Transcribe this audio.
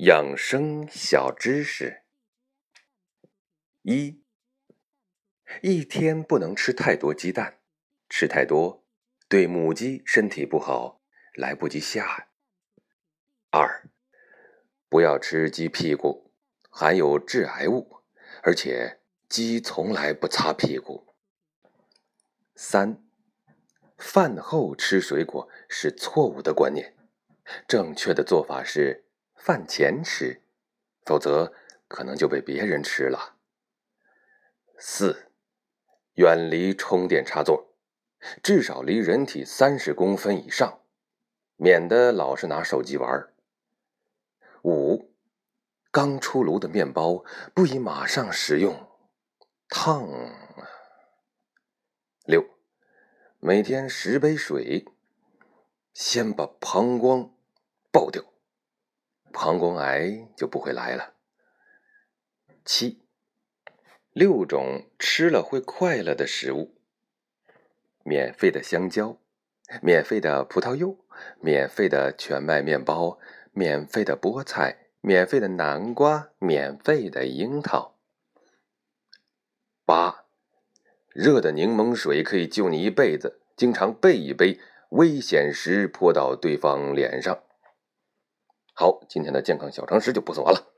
养生小知识：一，一天不能吃太多鸡蛋，吃太多对母鸡身体不好，来不及下。二，不要吃鸡屁股，含有致癌物，而且鸡从来不擦屁股。三，饭后吃水果是错误的观念，正确的做法是。饭前吃，否则可能就被别人吃了。四，远离充电插座，至少离人体三十公分以上，免得老是拿手机玩。五，刚出炉的面包不宜马上食用，烫。六，每天十杯水，先把膀胱爆掉。膀胱癌就不会来了。七，六种吃了会快乐的食物：免费的香蕉，免费的葡萄柚，免费的全麦面包，免费的菠菜，免费的南瓜，免费的樱桃。八，热的柠檬水可以救你一辈子，经常备一杯，危险时泼到对方脸上。好，今天的健康小常识就不送完了。